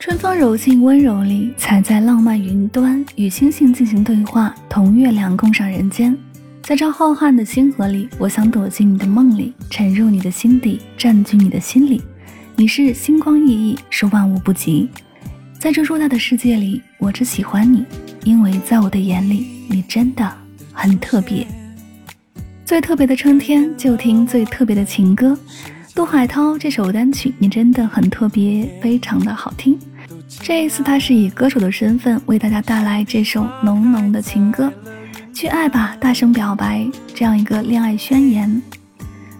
春风柔进温柔里，踩在浪漫云端，与星星进行对话，同月亮共赏人间。在这浩瀚的星河里，我想躲进你的梦里，沉入你的心底，占据你的心里。你是星光熠熠，是万物不及。在这偌大的世界里，我只喜欢你，因为在我的眼里，你真的很特别。最特别的春天，就听最特别的情歌。杜海涛这首单曲，你真的很特别，非常的好听。这一次，他是以歌手的身份为大家带来这首浓浓的情歌，去爱吧，大声表白，这样一个恋爱宣言，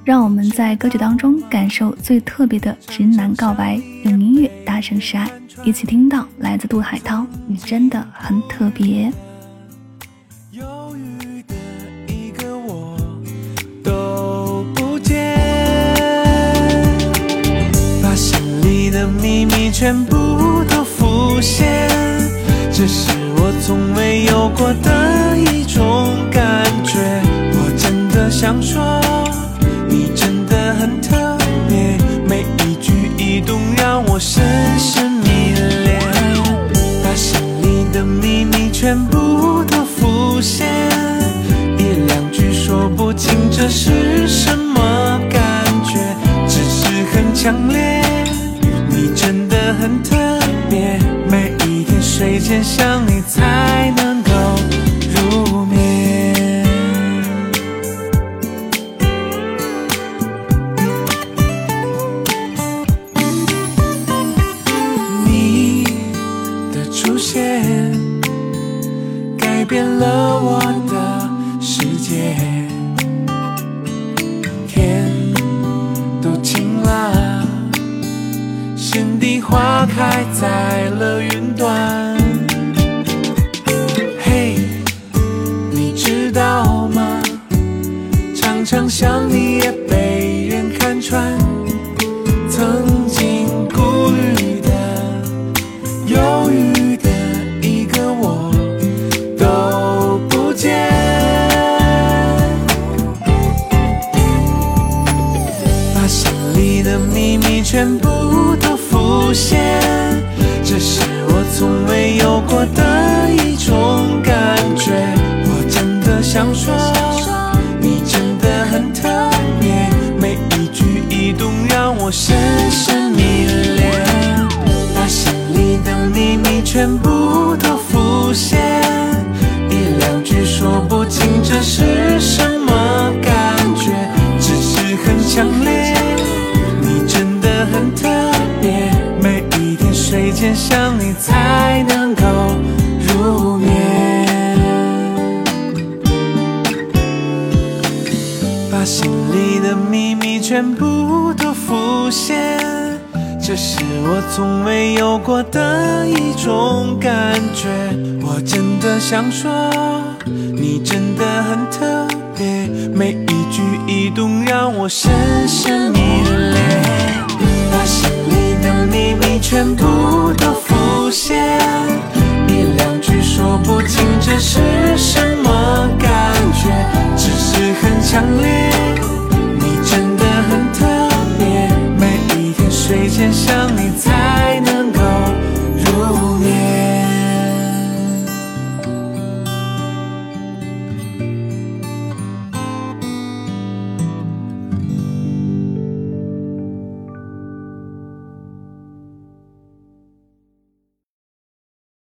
让我们在歌曲当中感受最特别的直男告白，用音乐大声示爱，一起听到来自杜海涛，你真的很特别。全部出现，这是我从未有过的一种感觉。我真的想说，你真的很特别，每一举一动让我深深迷恋。把心里的秘密全部都浮现，一两句说不清这是什么感觉，只是很强烈。你真的很特别，睡前想你才能够入眠。你的出现改变了我花开在了云端。嘿，你知道吗？常常想你也被人看穿。曾经顾虑的、犹豫的一个我都不见。把心里的秘密全部。出现，这是我从未有过的一种感觉。我真的想说，你真的很特别，每一举一动让我深深迷恋。把心里的秘密全部都浮现，想你才能够入眠，把心里的秘密全部都浮现，这是我从未有过的一种感觉。我真的想说，你真的很特别，每一举一动让我深深迷恋。全部都浮现，一两句说不清这是什么感觉，只是很强烈。